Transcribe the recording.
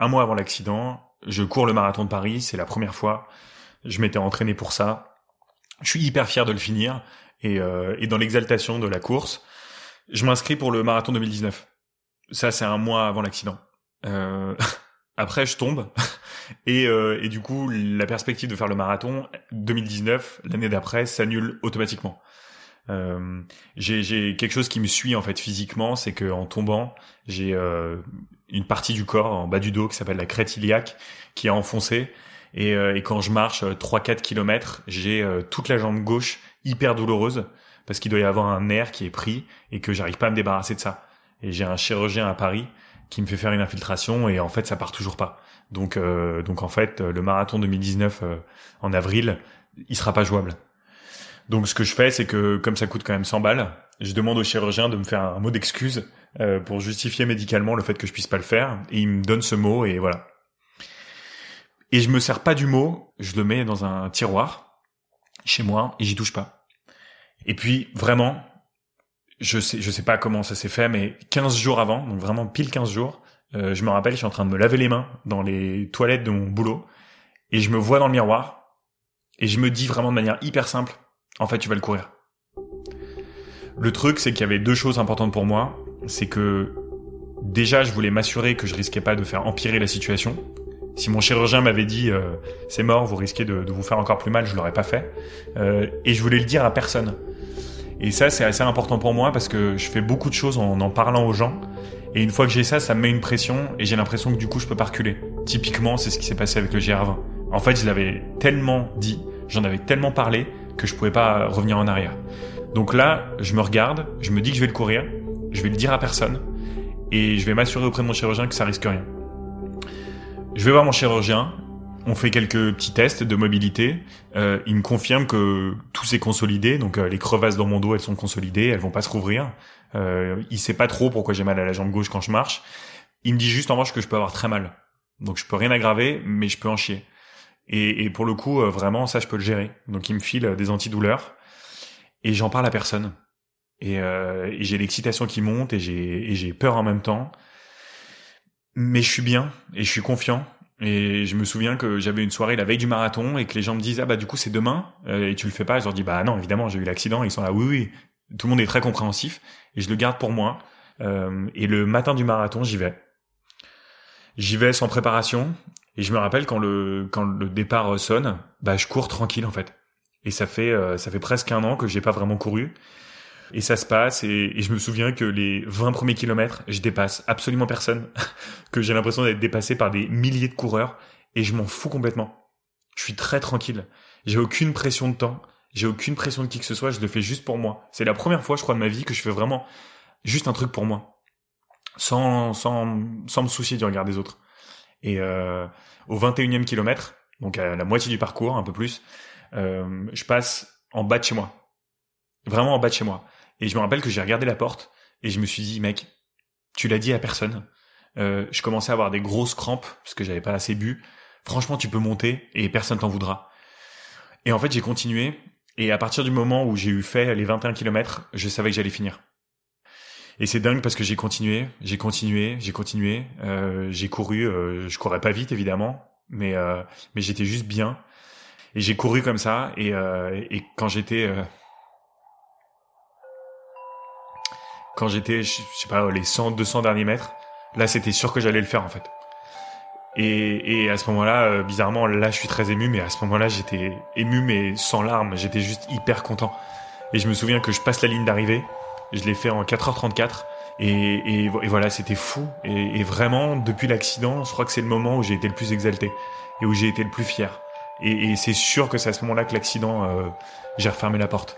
un mois avant l'accident, je cours le marathon de Paris, c'est la première fois. Je m'étais entraîné pour ça. Je suis hyper fier de le finir et, euh, et dans l'exaltation de la course, je m'inscris pour le marathon 2019. Ça, c'est un mois avant l'accident. Euh, après, je tombe et, euh, et du coup, la perspective de faire le marathon 2019, l'année d'après, s'annule automatiquement. Euh, j'ai quelque chose qui me suit en fait physiquement, c'est que en tombant, j'ai euh, une partie du corps en bas du dos qui s'appelle la crête iliaque qui est enfoncée et, euh, et quand je marche 3-4 euh, kilomètres, j'ai euh, toute la jambe gauche hyper douloureuse parce qu'il doit y avoir un nerf qui est pris et que j'arrive pas à me débarrasser de ça. Et j'ai un chirurgien à Paris qui me fait faire une infiltration et en fait ça part toujours pas. Donc donc en fait le marathon 2019 en avril, il sera pas jouable. Donc ce que je fais, c'est que comme ça coûte quand même 100 balles, je demande au chirurgien de me faire un mot d'excuse euh, pour justifier médicalement le fait que je puisse pas le faire. Et il me donne ce mot et voilà. Et je me sers pas du mot, je le mets dans un tiroir chez moi et j'y touche pas. Et puis vraiment, je sais, je sais pas comment ça s'est fait, mais 15 jours avant, donc vraiment pile 15 jours, euh, je me rappelle, je suis en train de me laver les mains dans les toilettes de mon boulot et je me vois dans le miroir et je me dis vraiment de manière hyper simple, en fait, tu vas le courir. Le truc, c'est qu'il y avait deux choses importantes pour moi. C'est que déjà, je voulais m'assurer que je risquais pas de faire empirer la situation. Si mon chirurgien m'avait dit euh, c'est mort, vous risquez de, vous faire encore plus mal, je l'aurais pas fait. Euh, et je voulais le dire à personne. Et ça, c'est assez important pour moi parce que je fais beaucoup de choses en en parlant aux gens. Et une fois que j'ai ça, ça me met une pression et j'ai l'impression que du coup, je peux pas reculer. Typiquement, c'est ce qui s'est passé avec le GR20. En fait, je l'avais tellement dit, j'en avais tellement parlé que je pouvais pas revenir en arrière. Donc là, je me regarde, je me dis que je vais le courir, je vais le dire à personne, et je vais m'assurer auprès de mon chirurgien que ça risque rien. Je vais voir mon chirurgien, on fait quelques petits tests de mobilité, euh, il me confirme que tout s'est consolidé, donc euh, les crevasses dans mon dos elles sont consolidées, elles vont pas se rouvrir. Euh, il sait pas trop pourquoi j'ai mal à la jambe gauche quand je marche. Il me dit juste en revanche que je peux avoir très mal. Donc je peux rien aggraver, mais je peux en chier. Et, et pour le coup, euh, vraiment, ça, je peux le gérer. Donc, il me file euh, des antidouleurs et j'en parle à personne. Et, euh, et j'ai l'excitation qui monte et j'ai, peur en même temps. Mais je suis bien et je suis confiant. Et je me souviens que j'avais une soirée la veille du marathon et que les gens me disent ah bah du coup c'est demain et tu le fais pas. je leur dis bah non évidemment j'ai eu l'accident. Ils sont là oui oui. Tout le monde est très compréhensif et je le garde pour moi. Euh, et le matin du marathon j'y vais. J'y vais sans préparation et je me rappelle quand le quand le départ sonne, bah je cours tranquille en fait. Et ça fait euh, ça fait presque un an que j'ai pas vraiment couru. Et ça se passe et, et, je me souviens que les 20 premiers kilomètres, je dépasse absolument personne, que j'ai l'impression d'être dépassé par des milliers de coureurs et je m'en fous complètement. Je suis très tranquille. J'ai aucune pression de temps, j'ai aucune pression de qui que ce soit, je le fais juste pour moi. C'est la première fois, je crois, de ma vie que je fais vraiment juste un truc pour moi, sans sans sans me soucier du regard des autres. Et euh, au 21e kilomètre, donc à la moitié du parcours, un peu plus, euh, je passe en bas de chez moi. Vraiment en bas de chez moi. Et je me rappelle que j'ai regardé la porte et je me suis dit, mec, tu l'as dit à personne. Euh, je commençais à avoir des grosses crampes parce que j'avais pas assez bu. Franchement, tu peux monter et personne t'en voudra. Et en fait, j'ai continué. Et à partir du moment où j'ai eu fait les 21 kilomètres, je savais que j'allais finir. Et c'est dingue parce que j'ai continué, j'ai continué, j'ai continué, euh, j'ai couru. Euh, je courais pas vite évidemment, mais euh, mais j'étais juste bien. Et j'ai couru comme ça. Et, euh, et quand j'étais euh, quand j'étais, je sais pas, les 100, 200 derniers mètres, là c'était sûr que j'allais le faire en fait. Et, et à ce moment-là, euh, bizarrement, là je suis très ému, mais à ce moment-là j'étais ému mais sans larmes. J'étais juste hyper content. Et je me souviens que je passe la ligne d'arrivée je l'ai fait en 4h34. Et, et, voilà, c'était fou. Et, et, vraiment, depuis l'accident, je crois que c'est le moment où j'ai été le plus exalté et où j'ai été le plus fier. Et, c'est sûr que c'est à ce moment-là que l'accident, euh, j'ai refermé la porte.